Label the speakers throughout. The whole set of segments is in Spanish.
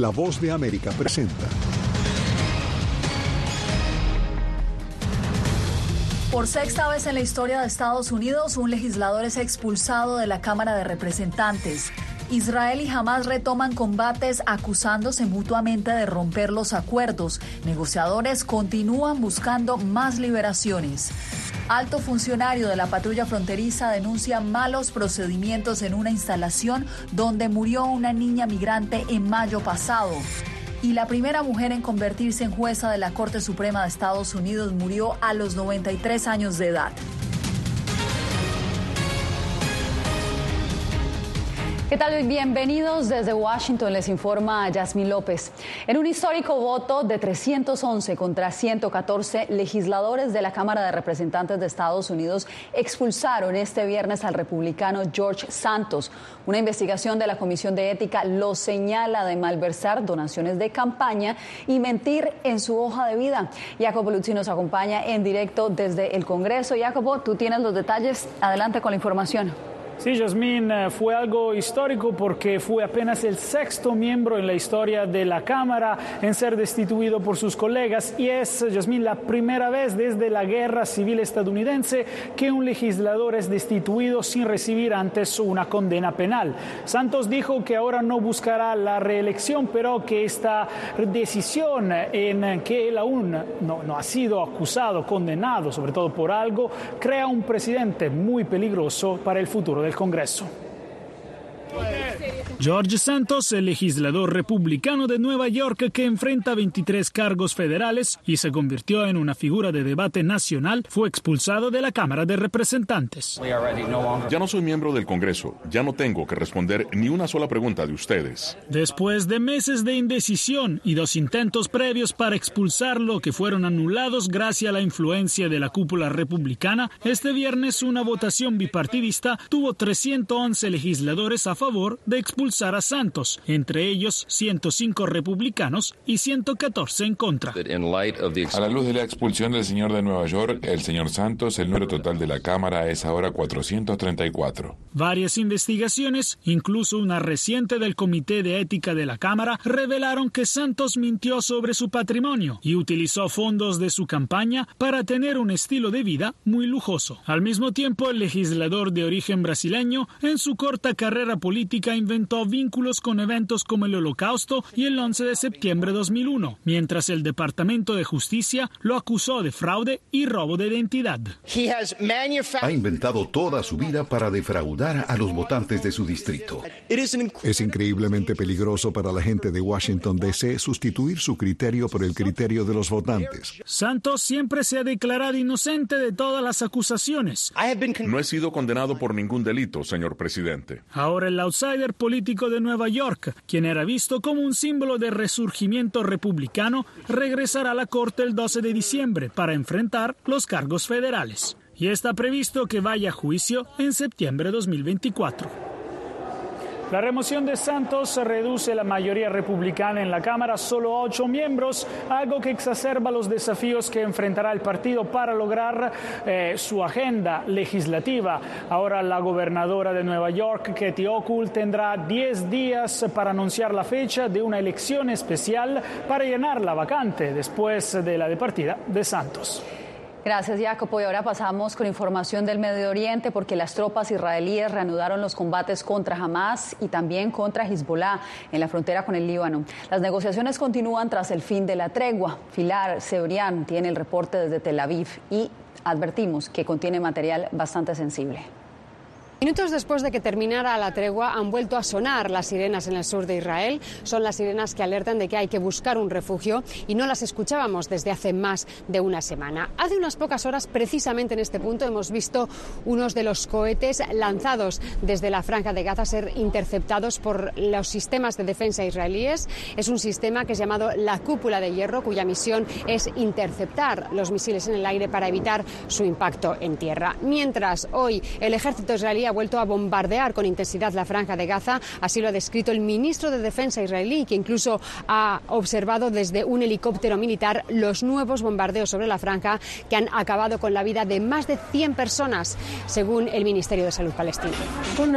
Speaker 1: La voz de América presenta.
Speaker 2: Por sexta vez en la historia de Estados Unidos, un legislador es expulsado de la Cámara de Representantes. Israel y Hamas retoman combates acusándose mutuamente de romper los acuerdos. Negociadores continúan buscando más liberaciones. Alto funcionario de la patrulla fronteriza denuncia malos procedimientos en una instalación donde murió una niña migrante en mayo pasado. Y la primera mujer en convertirse en jueza de la Corte Suprema de Estados Unidos murió a los 93 años de edad. ¿Qué tal? Bienvenidos desde Washington, les informa Yasmín López. En un histórico voto de 311 contra 114, legisladores de la Cámara de Representantes de Estados Unidos expulsaron este viernes al republicano George Santos. Una investigación de la Comisión de Ética lo señala de malversar donaciones de campaña y mentir en su hoja de vida. Jacobo Luzzi nos acompaña en directo desde el Congreso. Jacobo, tú tienes los detalles. Adelante con la información.
Speaker 3: Sí, Yasmín, eh, fue algo histórico porque fue apenas el sexto miembro en la historia de la Cámara en ser destituido por sus colegas y es, Yasmín, la primera vez desde la Guerra Civil estadounidense que un legislador es destituido sin recibir antes una condena penal. Santos dijo que ahora no buscará la reelección, pero que esta decisión en que él aún no, ha sido acusado, condenado, sobre todo por algo, crea un presidente muy peligroso para el futuro del Congreso. George Santos, el legislador republicano de Nueva York que enfrenta 23 cargos federales y se convirtió en una figura de debate nacional, fue expulsado de la Cámara de Representantes.
Speaker 4: Ya no soy miembro del Congreso, ya no tengo que responder ni una sola pregunta de ustedes.
Speaker 3: Después de meses de indecisión y dos intentos previos para expulsarlo que fueron anulados gracias a la influencia de la cúpula republicana, este viernes una votación bipartidista tuvo 311 legisladores a favor de expulsar a Santos, entre ellos 105 republicanos y 114 en contra.
Speaker 5: A la luz de la expulsión del señor de Nueva York, el señor Santos, el número total de la Cámara es ahora 434.
Speaker 3: Varias investigaciones, incluso una reciente del Comité de Ética de la Cámara, revelaron que Santos mintió sobre su patrimonio y utilizó fondos de su campaña para tener un estilo de vida muy lujoso. Al mismo tiempo, el legislador de origen brasileño, en su corta carrera política, inventó vínculos con eventos como el Holocausto y el 11 de septiembre de 2001, mientras el Departamento de Justicia lo acusó de fraude y robo de identidad.
Speaker 1: Ha inventado toda su vida para defraudar a los votantes de su distrito. Es increíblemente peligroso para la gente de Washington, D.C. sustituir su criterio por el criterio de los votantes.
Speaker 3: Santos siempre se ha declarado inocente de todas las acusaciones.
Speaker 4: No he sido condenado por ningún delito, señor presidente.
Speaker 3: Ahora el outsider político de Nueva York, quien era visto como un símbolo de resurgimiento republicano, regresará a la Corte el 12 de diciembre para enfrentar los cargos federales. Y está previsto que vaya a juicio en septiembre de 2024. La remoción de Santos reduce la mayoría republicana en la Cámara solo a ocho miembros, algo que exacerba los desafíos que enfrentará el partido para lograr eh, su agenda legislativa. Ahora la gobernadora de Nueva York, Katie Hochul, tendrá diez días para anunciar la fecha de una elección especial para llenar la vacante después de la departida de Santos.
Speaker 2: Gracias, Jacopo. Y ahora pasamos con información del Medio Oriente, porque las tropas israelíes reanudaron los combates contra Hamas y también contra Hezbollah en la frontera con el Líbano. Las negociaciones continúan tras el fin de la tregua. Filar Seorian tiene el reporte desde Tel Aviv y advertimos que contiene material bastante sensible.
Speaker 6: Minutos después de que terminara la tregua han vuelto a sonar las sirenas en el sur de Israel. Son las sirenas que alertan de que hay que buscar un refugio y no las escuchábamos desde hace más de una semana. Hace unas pocas horas, precisamente en este punto, hemos visto unos de los cohetes lanzados desde la franja de Gaza ser interceptados por los sistemas de defensa israelíes. Es un sistema que es llamado la cúpula de hierro, cuya misión es interceptar los misiles en el aire para evitar su impacto en tierra. Mientras hoy el ejército israelí ha vuelto a bombardear con intensidad la franja de Gaza. Así lo ha descrito el ministro de Defensa israelí, que incluso ha observado desde un helicóptero militar los nuevos bombardeos sobre la franja que han acabado con la vida de más de 100 personas, según el Ministerio de Salud palestino.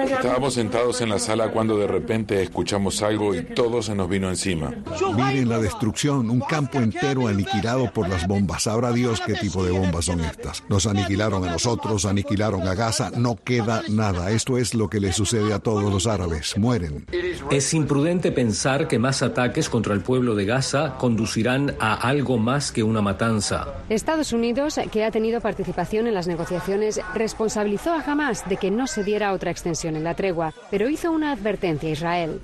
Speaker 5: Estábamos sentados en la sala cuando de repente escuchamos algo y todo se nos vino encima.
Speaker 1: Miren la destrucción, un campo entero aniquilado por las bombas. Sabrá Dios qué tipo de bombas son estas. Nos aniquilaron a nosotros, aniquilaron a Gaza, no queda nada. Esto es lo que le sucede a todos los árabes. Mueren.
Speaker 7: Es imprudente pensar que más ataques contra el pueblo de Gaza conducirán a algo más que una matanza.
Speaker 6: Estados Unidos, que ha tenido participación en las negociaciones, responsabilizó a Hamas de que no se diera otra extensión en la tregua, pero hizo una advertencia a Israel.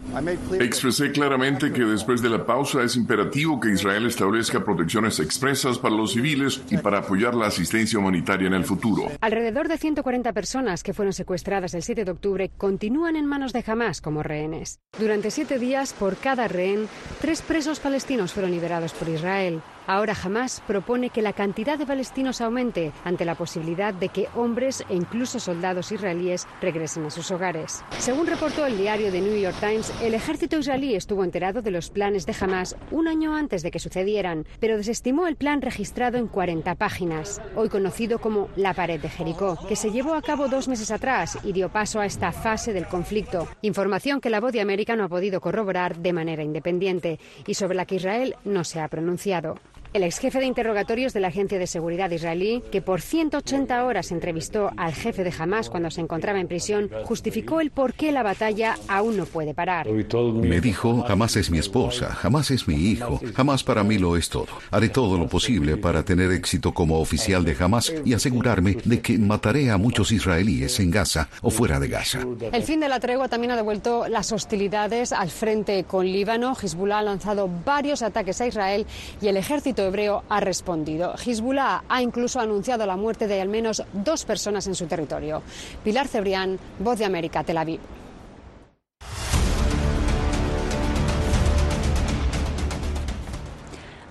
Speaker 8: Expresé claramente que después de la pausa es imperativo que Israel establezca protecciones expresas para los civiles y para apoyar la asistencia humanitaria en el futuro.
Speaker 6: Alrededor de 140 personas que fueron secuestradas el 7 de octubre continúan en manos de Hamas como rehenes. Durante siete días, por cada rehén, tres presos palestinos fueron liberados por Israel. Ahora jamás propone que la cantidad de palestinos aumente ante la posibilidad de que hombres e incluso soldados israelíes regresen a sus hogares. Según reportó el diario The New York Times, el ejército israelí estuvo enterado de los planes de Hamas un año antes de que sucedieran, pero desestimó el plan registrado en 40 páginas, hoy conocido como la pared de Jericó, que se llevó a cabo dos meses atrás y dio paso a esta fase del conflicto. Información que la voz de América no ha podido corroborar de manera independiente y sobre la que Israel no se ha pronunciado. El ex jefe de interrogatorios de la Agencia de Seguridad israelí, que por 180 horas entrevistó al jefe de Hamas cuando se encontraba en prisión, justificó el por qué la batalla aún no puede parar.
Speaker 1: Me dijo, jamás es mi esposa, jamás es mi hijo, jamás para mí lo es todo. Haré todo lo posible para tener éxito como oficial de Hamas y asegurarme de que mataré a muchos israelíes en Gaza o fuera de Gaza.
Speaker 6: El fin de la tregua también ha devuelto las hostilidades al frente con Líbano. Hezbollah ha lanzado varios ataques a Israel y el ejército hebreo ha respondido. Hezbollah ha incluso anunciado la muerte de al menos dos personas en su territorio. Pilar Cebrián, Voz de América, Tel Aviv.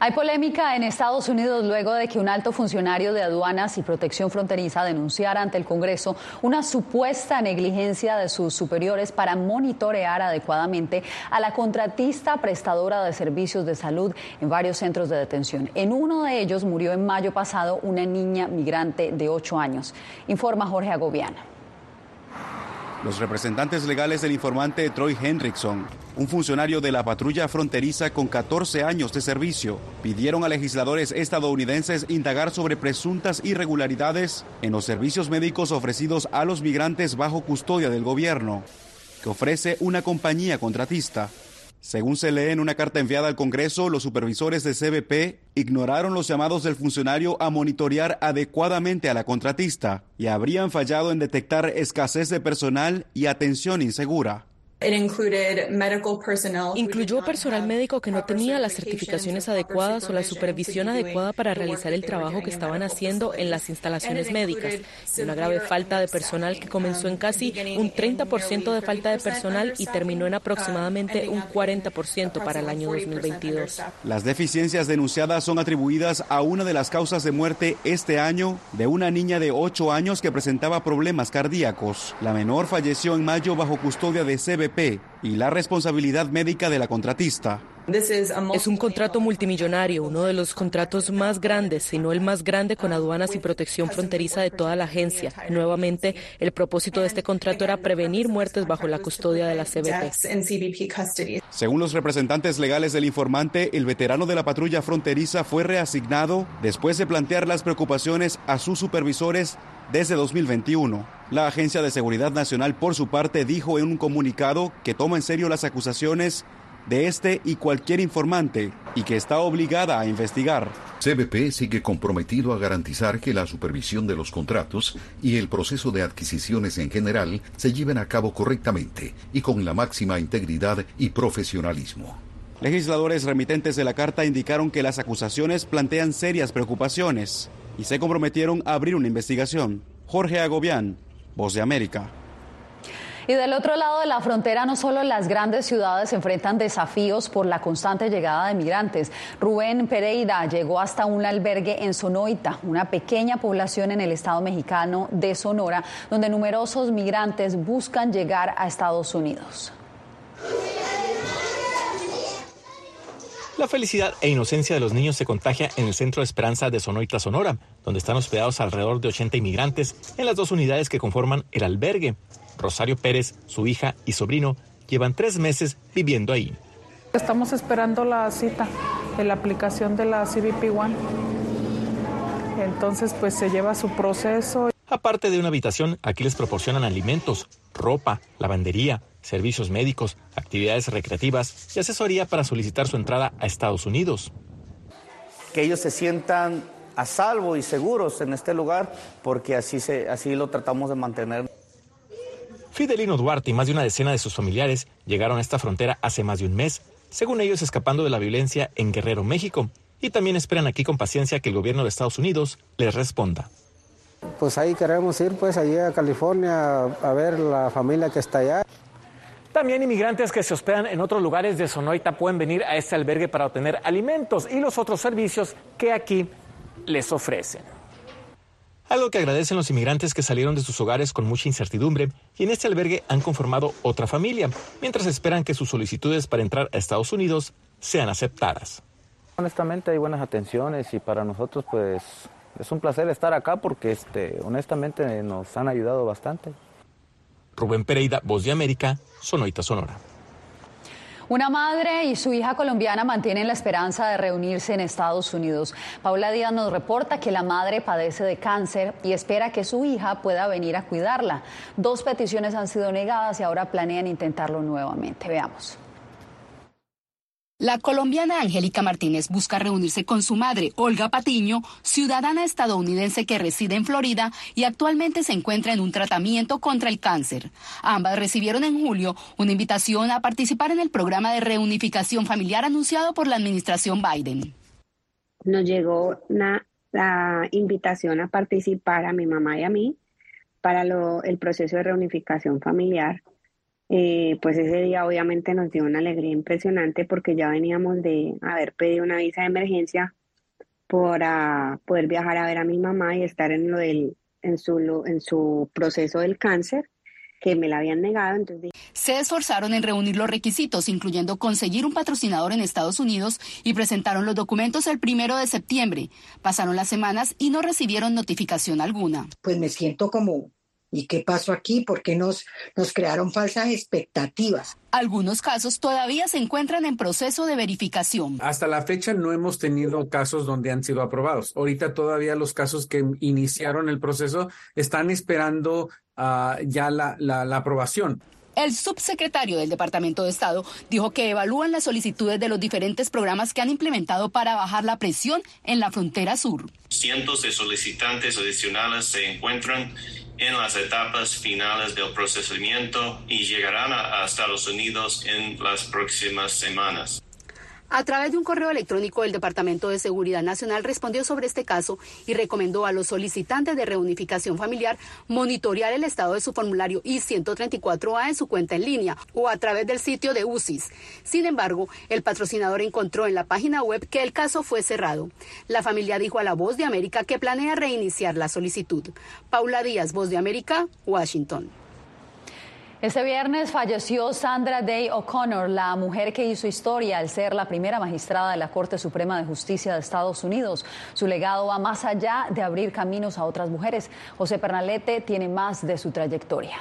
Speaker 2: Hay polémica en Estados Unidos luego de que un alto funcionario de aduanas y protección fronteriza denunciara ante el Congreso una supuesta negligencia de sus superiores para monitorear adecuadamente a la contratista prestadora de servicios de salud en varios centros de detención. En uno de ellos murió en mayo pasado una niña migrante de 8 años. Informa Jorge Agobiana.
Speaker 9: Los representantes legales del informante Troy Hendrickson, un funcionario de la patrulla fronteriza con 14 años de servicio, pidieron a legisladores estadounidenses indagar sobre presuntas irregularidades en los servicios médicos ofrecidos a los migrantes bajo custodia del gobierno, que ofrece una compañía contratista. Según se lee en una carta enviada al Congreso, los supervisores de CBP ignoraron los llamados del funcionario a monitorear adecuadamente a la contratista y habrían fallado en detectar escasez de personal y atención insegura.
Speaker 10: Incluyó personal médico que no tenía las certificaciones adecuadas o la supervisión adecuada para realizar el trabajo que estaban haciendo en las instalaciones médicas. Una grave falta de personal que comenzó en casi un 30% de falta de personal y terminó en aproximadamente un 40% para el año 2022.
Speaker 9: Las deficiencias denunciadas son atribuidas a una de las causas de muerte este año de una niña de 8 años que presentaba problemas cardíacos. La menor falleció en mayo bajo custodia de Y la responsabilidad médica de la contratista.
Speaker 10: Es un contrato multimillonario, uno de los contratos más grandes, si no el más grande con aduanas y protección fronteriza de toda la agencia. Nuevamente, el propósito de este contrato era prevenir muertes bajo la custodia de la CBP.
Speaker 9: Según los representantes legales del informante, el veterano de la patrulla fronteriza fue reasignado después de plantear las preocupaciones a sus supervisores desde 2021. La Agencia de Seguridad Nacional, por su parte, dijo en un comunicado que toma en serio las acusaciones de este y cualquier informante y que está obligada a investigar.
Speaker 1: CBP sigue comprometido a garantizar que la supervisión de los contratos y el proceso de adquisiciones en general se lleven a cabo correctamente y con la máxima integridad y profesionalismo.
Speaker 9: Legisladores remitentes de la carta indicaron que las acusaciones plantean serias preocupaciones y se comprometieron a abrir una investigación. Jorge Agobián, Voz de América.
Speaker 2: Y del otro lado de la frontera, no solo las grandes ciudades enfrentan desafíos por la constante llegada de migrantes. Rubén Pereira llegó hasta un albergue en Sonoita, una pequeña población en el estado mexicano de Sonora, donde numerosos migrantes buscan llegar a Estados Unidos.
Speaker 11: La felicidad e inocencia de los niños se contagia en el Centro de Esperanza de Sonoita, Sonora, donde están hospedados alrededor de 80 inmigrantes en las dos unidades que conforman el albergue. Rosario Pérez, su hija y sobrino llevan tres meses viviendo ahí.
Speaker 12: Estamos esperando la cita en la aplicación de la CBP One. Entonces, pues se lleva su proceso.
Speaker 11: Aparte de una habitación, aquí les proporcionan alimentos, ropa, lavandería, servicios médicos, actividades recreativas y asesoría para solicitar su entrada a Estados Unidos.
Speaker 13: Que ellos se sientan a salvo y seguros en este lugar, porque así, se, así lo tratamos de mantener.
Speaker 11: Fidelino Duarte y más de una decena de sus familiares llegaron a esta frontera hace más de un mes, según ellos escapando de la violencia en Guerrero, México, y también esperan aquí con paciencia que el gobierno de Estados Unidos les responda.
Speaker 14: Pues ahí queremos ir, pues allí a California a ver la familia que está allá.
Speaker 11: También inmigrantes que se hospedan en otros lugares de Sonoita pueden venir a este albergue para obtener alimentos y los otros servicios que aquí les ofrecen. Algo que agradecen los inmigrantes que salieron de sus hogares con mucha incertidumbre y en este albergue han conformado otra familia, mientras esperan que sus solicitudes para entrar a Estados Unidos sean aceptadas.
Speaker 15: Honestamente hay buenas atenciones y para nosotros pues es un placer estar acá porque este, honestamente nos han ayudado bastante.
Speaker 11: Rubén Pereira, Voz de América, Sonoita Sonora.
Speaker 2: Una madre y su hija colombiana mantienen la esperanza de reunirse en Estados Unidos. Paula Díaz nos reporta que la madre padece de cáncer y espera que su hija pueda venir a cuidarla. Dos peticiones han sido negadas y ahora planean intentarlo nuevamente. Veamos.
Speaker 16: La colombiana Angélica Martínez busca reunirse con su madre, Olga Patiño, ciudadana estadounidense que reside en Florida y actualmente se encuentra en un tratamiento contra el cáncer. Ambas recibieron en julio una invitación a participar en el programa de reunificación familiar anunciado por la administración Biden.
Speaker 17: Nos llegó la invitación a participar a mi mamá y a mí para el proceso de reunificación familiar eh, pues ese día obviamente nos dio una alegría impresionante porque ya veníamos de haber pedido una visa de emergencia para poder viajar a ver a mi mamá y estar en lo del en su en su proceso del cáncer que me la habían negado. Entonces
Speaker 16: Se esforzaron en reunir los requisitos, incluyendo conseguir un patrocinador en Estados Unidos y presentaron los documentos el primero de septiembre. Pasaron las semanas y no recibieron notificación alguna.
Speaker 18: Pues me siento como ¿Y qué pasó aquí? ¿Por qué nos, nos crearon falsas expectativas?
Speaker 16: Algunos casos todavía se encuentran en proceso de verificación.
Speaker 19: Hasta la fecha no hemos tenido casos donde han sido aprobados. Ahorita todavía los casos que iniciaron el proceso están esperando ah, ya la, la, la aprobación.
Speaker 16: El subsecretario del Departamento de Estado dijo que evalúan las solicitudes de los diferentes programas que han implementado para bajar la presión en la frontera sur.
Speaker 20: Cientos de solicitantes adicionales se encuentran en las etapas finales del procesamiento y llegarán a, Estados Unidos en las próximas semanas.
Speaker 16: A través de un correo electrónico, el Departamento de Seguridad Nacional respondió sobre este caso y recomendó a los solicitantes de reunificación familiar monitorear el estado de su formulario I-134A en su cuenta en línea o a través del sitio de UCIS. Sin embargo, el patrocinador encontró en la página web que el caso fue cerrado. La familia dijo a La Voz de América que planea reiniciar la solicitud. Paula Díaz, Voz de América, Washington.
Speaker 2: Este viernes falleció Sandra Day O'Connor, la mujer que hizo historia al ser la primera magistrada de la Corte Suprema de Justicia de Estados Unidos. Su legado va más allá de abrir caminos a otras mujeres. José Pernalete tiene más de su trayectoria.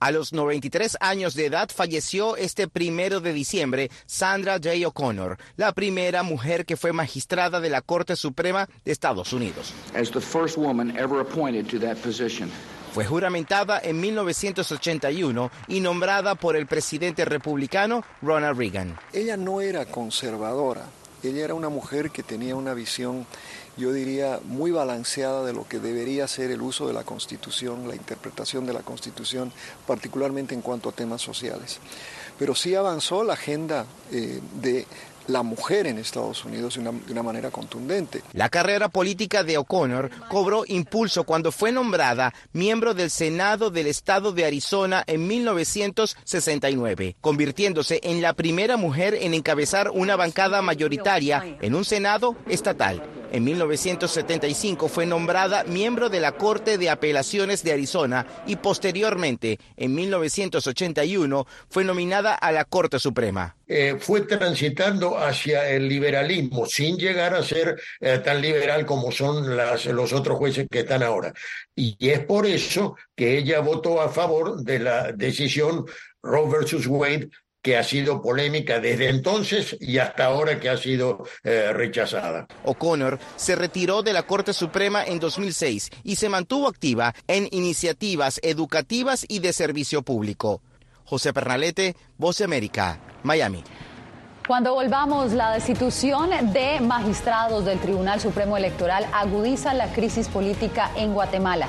Speaker 21: A los 93 años de edad falleció este primero de diciembre Sandra Day O'Connor, la primera mujer que fue magistrada de la Corte Suprema de Estados Unidos. As the first woman ever appointed to that position. Fue juramentada en 1981 y nombrada por el presidente republicano Ronald Reagan.
Speaker 22: Ella no era conservadora, ella era una mujer que tenía una visión, yo diría, muy balanceada de lo que debería ser el uso de la Constitución, la interpretación de la Constitución, particularmente en cuanto a temas sociales. Pero sí avanzó la agenda eh, de la mujer en Estados Unidos de una, manera contundente.
Speaker 21: La carrera política de O'Connor cobró impulso cuando fue nombrada miembro del Senado del Estado de Arizona en 1969, convirtiéndose en la primera mujer en encabezar una bancada mayoritaria en un Senado estatal. En 1975 fue nombrada miembro de la Corte de Apelaciones de Arizona y posteriormente, en 1981, fue nominada a la Corte Suprema.
Speaker 23: Eh, fue transitando hacia el liberalismo sin llegar a ser eh, tan liberal como son las, los otros jueces que están ahora. Y es por eso que ella votó a favor de la decisión Roe versus Wade que ha sido polémica desde entonces y hasta ahora que ha sido eh, rechazada.
Speaker 21: O'Connor se retiró de la Corte Suprema en 2006 y se mantuvo activa en iniciativas educativas y de servicio público. José Pernalete, Voz de América, Miami.
Speaker 2: Cuando volvamos, la destitución de magistrados del Tribunal Supremo Electoral agudiza la crisis política en Guatemala.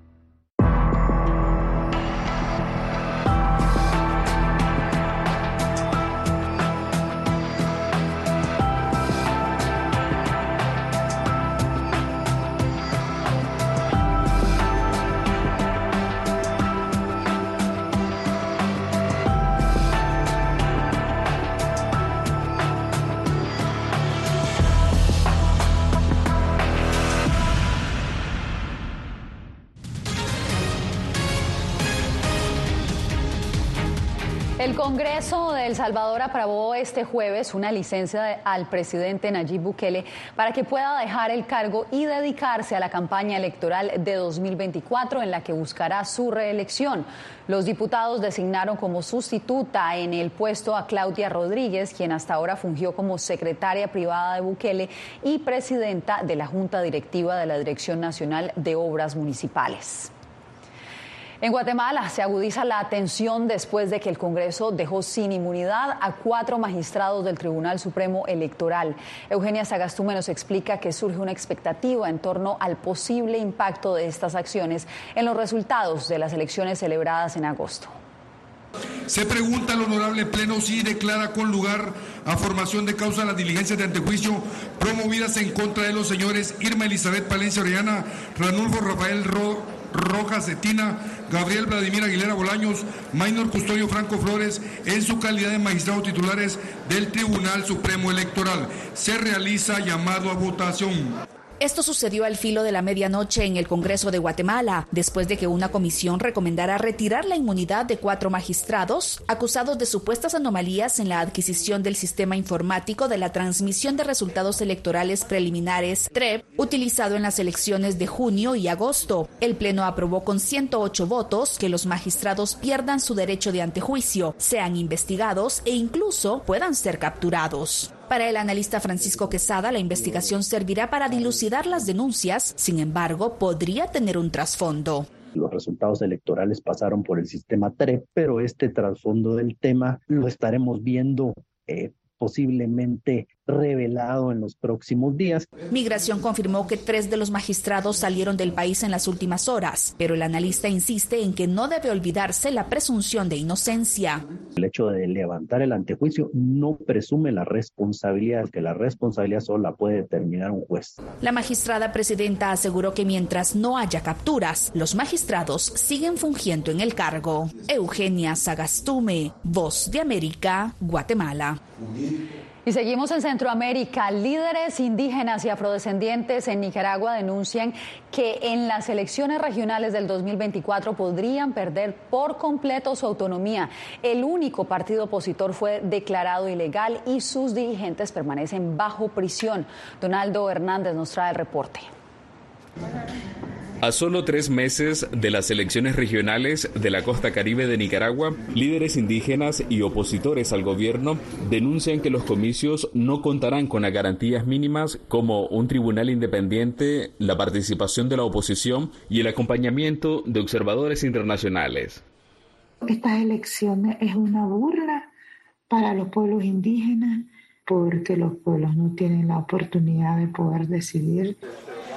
Speaker 2: El Salvador aprobó este jueves una licencia al presidente Nayib Bukele para que pueda dejar el cargo y dedicarse a la campaña electoral de 2024 en la que buscará su reelección. Los diputados designaron como sustituta en el puesto a Claudia Rodríguez, quien hasta ahora fungió como secretaria privada de Bukele y presidenta de la Junta Directiva de la Dirección Nacional de Obras Municipales. En Guatemala se agudiza la atención después de que el Congreso dejó sin inmunidad a cuatro magistrados del Tribunal Supremo Electoral. Eugenia Sagastume nos explica que surge una expectativa en torno al posible impacto de estas acciones en los resultados de las elecciones celebradas en agosto.
Speaker 24: Se pregunta al honorable Pleno si declara con lugar a formación de causa las diligencias de antejuicio promovidas en contra de los señores Irma Elizabeth Palencia Orellana, Ranulfo Rafael Ro Rojas Cetina, Gabriel Vladimir Aguilera Bolaños, Maynor Custodio Franco Flores, en su calidad de magistrados titulares del Tribunal Supremo Electoral. Se realiza llamado a votación.
Speaker 25: Esto sucedió al filo de la medianoche en el Congreso de Guatemala, después de que una comisión recomendara retirar la inmunidad de cuatro magistrados acusados de supuestas anomalías en la adquisición del sistema informático de la transmisión de resultados electorales preliminares TREP, utilizado en las elecciones de junio y agosto. El Pleno aprobó con 108 votos que los magistrados pierdan su derecho de antejuicio, sean investigados e incluso puedan ser capturados. Para el analista Francisco Quesada, la investigación servirá para dilucidar las denuncias, sin embargo, podría tener un trasfondo.
Speaker 26: Los resultados electorales pasaron por el sistema TRE, pero este trasfondo del tema lo estaremos viendo eh, posiblemente revelado en los próximos días.
Speaker 25: Migración confirmó que tres de los magistrados salieron del país en las últimas horas, pero el analista insiste en que no debe olvidarse la presunción de inocencia.
Speaker 26: El hecho de levantar el antejuicio no presume la responsabilidad, que la responsabilidad solo la puede determinar un juez.
Speaker 25: La magistrada presidenta aseguró que mientras no haya capturas, los magistrados siguen fungiendo en el cargo. Eugenia Sagastume, Voz de América, Guatemala.
Speaker 2: Y seguimos en Centroamérica. Líderes indígenas y afrodescendientes en Nicaragua denuncian que en las elecciones regionales del 2024 podrían perder por completo su autonomía. El único partido opositor fue declarado ilegal y sus dirigentes permanecen bajo prisión. Donaldo Hernández nos trae el reporte.
Speaker 27: A solo tres meses de las elecciones regionales de la costa caribe de Nicaragua, líderes indígenas y opositores al gobierno denuncian que los comicios no contarán con las garantías mínimas como un tribunal independiente, la participación de la oposición y el acompañamiento de observadores internacionales.
Speaker 28: Estas elecciones es una burla para los pueblos indígenas porque los pueblos no tienen la oportunidad de poder decidir.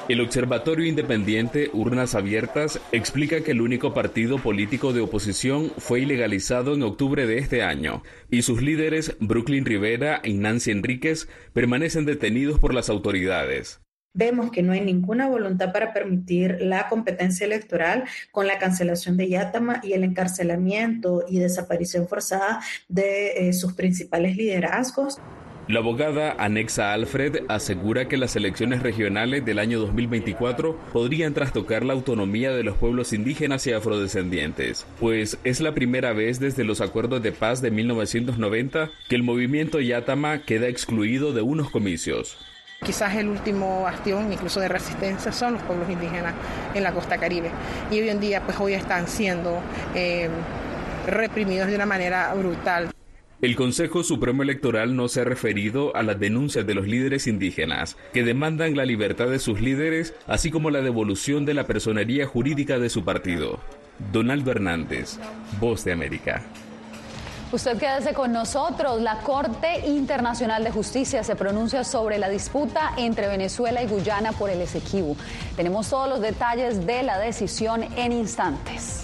Speaker 27: El Observatorio Independiente Urnas Abiertas explica que el único partido político de oposición fue ilegalizado en octubre de este año y sus líderes, Brooklyn Rivera y Nancy Enríquez, permanecen detenidos por las autoridades.
Speaker 29: Vemos que no hay ninguna voluntad para permitir la competencia electoral con la cancelación de Yatama y el encarcelamiento y desaparición forzada de eh, sus principales liderazgos.
Speaker 27: La abogada Anexa Alfred asegura que las elecciones regionales del año 2024 podrían trastocar la autonomía de los pueblos indígenas y afrodescendientes, pues es la primera vez desde los acuerdos de paz de 1990 que el movimiento Yatama queda excluido de unos comicios.
Speaker 30: Quizás el último bastión incluso de resistencia son los pueblos indígenas en la costa caribe y hoy en día pues hoy están siendo eh, reprimidos de una manera brutal.
Speaker 27: El Consejo Supremo Electoral no se ha referido a las denuncias de los líderes indígenas, que demandan la libertad de sus líderes, así como la devolución de la personería jurídica de su partido. Donaldo Hernández, Voz de América.
Speaker 2: Usted quédese con nosotros. La Corte Internacional de Justicia se pronuncia sobre la disputa entre Venezuela y Guyana por el Esequibo. Tenemos todos los detalles de la decisión en instantes.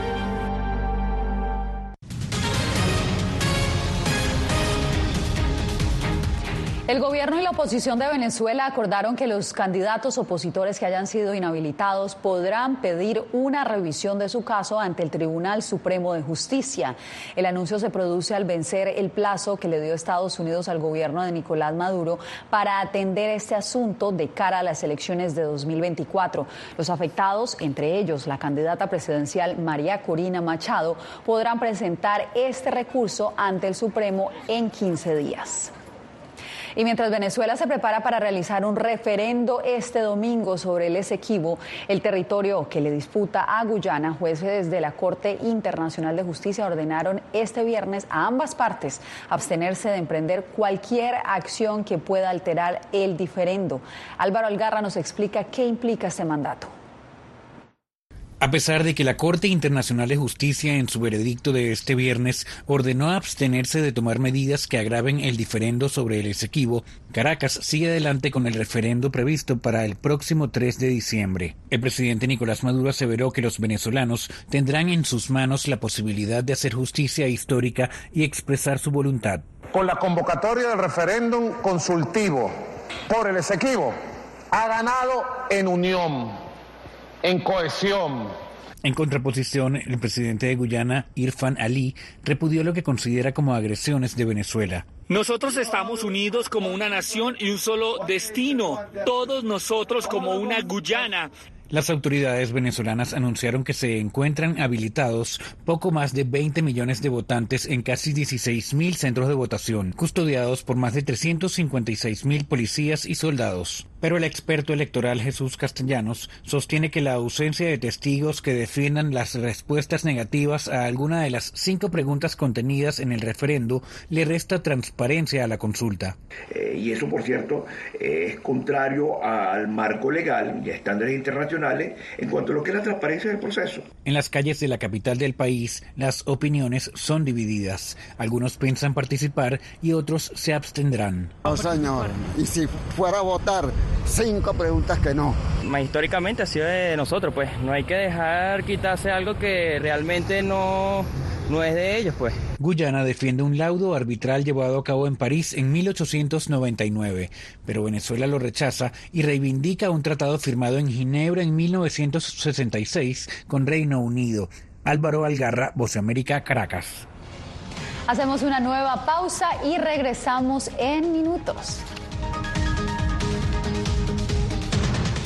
Speaker 2: El gobierno y la oposición de Venezuela acordaron que los candidatos opositores que hayan sido inhabilitados podrán pedir una revisión de su caso ante el Tribunal Supremo de Justicia. El anuncio se produce al vencer el plazo que le dio Estados Unidos al gobierno de Nicolás Maduro para atender este asunto de cara a las elecciones de 2024. Los afectados, entre ellos la candidata presidencial María Corina Machado, podrán presentar este recurso ante el Supremo en 15 días. Y mientras Venezuela se prepara para realizar un referendo este domingo sobre el Esequibo, el territorio que le disputa a Guyana, jueces de la Corte Internacional de Justicia ordenaron este viernes a ambas partes abstenerse de emprender cualquier acción que pueda alterar el diferendo. Álvaro Algarra nos explica qué implica este mandato.
Speaker 31: A pesar de que la Corte Internacional de Justicia en su veredicto de este viernes ordenó abstenerse de tomar medidas que agraven el diferendo sobre el Esequibo, Caracas sigue adelante con el referendo previsto para el próximo 3 de diciembre. El presidente Nicolás Maduro aseveró que los venezolanos tendrán en sus manos la posibilidad de hacer justicia histórica y expresar su voluntad.
Speaker 32: Con la convocatoria del referéndum consultivo por el Esequibo, ha ganado en unión en cohesión.
Speaker 31: En contraposición, el presidente de Guyana, Irfan Ali, repudió lo que considera como agresiones de Venezuela.
Speaker 33: Nosotros estamos unidos como una nación y un solo destino, todos nosotros como una Guyana.
Speaker 31: Las autoridades venezolanas anunciaron que se encuentran habilitados poco más de 20 millones de votantes en casi 16 mil centros de votación, custodiados por más de 356 mil policías y soldados. Pero el experto electoral Jesús Castellanos sostiene que la ausencia de testigos que defiendan las respuestas negativas a alguna de las cinco preguntas contenidas en el referendo le resta transparencia a la consulta.
Speaker 34: Eh, y eso, por cierto, es contrario al marco legal y a estándares internacionales en cuanto a lo que es la transparencia del proceso.
Speaker 31: En las calles de la capital del país, las opiniones son divididas. Algunos piensan participar y otros se abstendrán.
Speaker 35: No, señor. Y si fuera a votar, cinco preguntas que no.
Speaker 36: Históricamente ha sido de nosotros, pues. No hay que dejar quitarse algo que realmente no, no es de ellos, pues.
Speaker 31: Guyana defiende un laudo arbitral llevado a cabo en París en 1899, pero Venezuela lo rechaza y reivindica un tratado firmado en Ginebra en 1966 con Reino Unido. Álvaro Algarra, Voz de América, Caracas.
Speaker 2: Hacemos una nueva pausa y regresamos en minutos.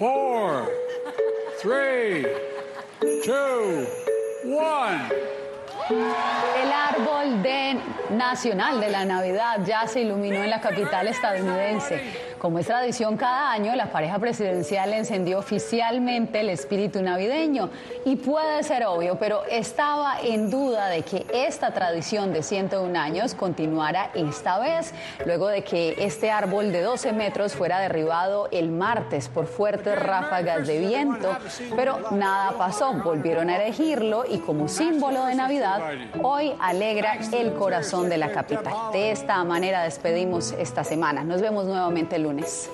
Speaker 37: four, three, two, one.
Speaker 2: El árbol de nacional de la Navidad ya se iluminó en la capital estadounidense. Como es tradición cada año, la pareja presidencial encendió oficialmente el espíritu navideño. Y puede ser obvio, pero estaba en duda de que esta tradición de 101 años continuara esta vez, luego de que este árbol de 12 metros fuera derribado el martes por fuertes ráfagas de viento. Pero nada pasó, volvieron a elegirlo y como símbolo de Navidad, hoy alegra el corazón de la capital. De esta manera despedimos esta semana. Nos vemos nuevamente el lunes.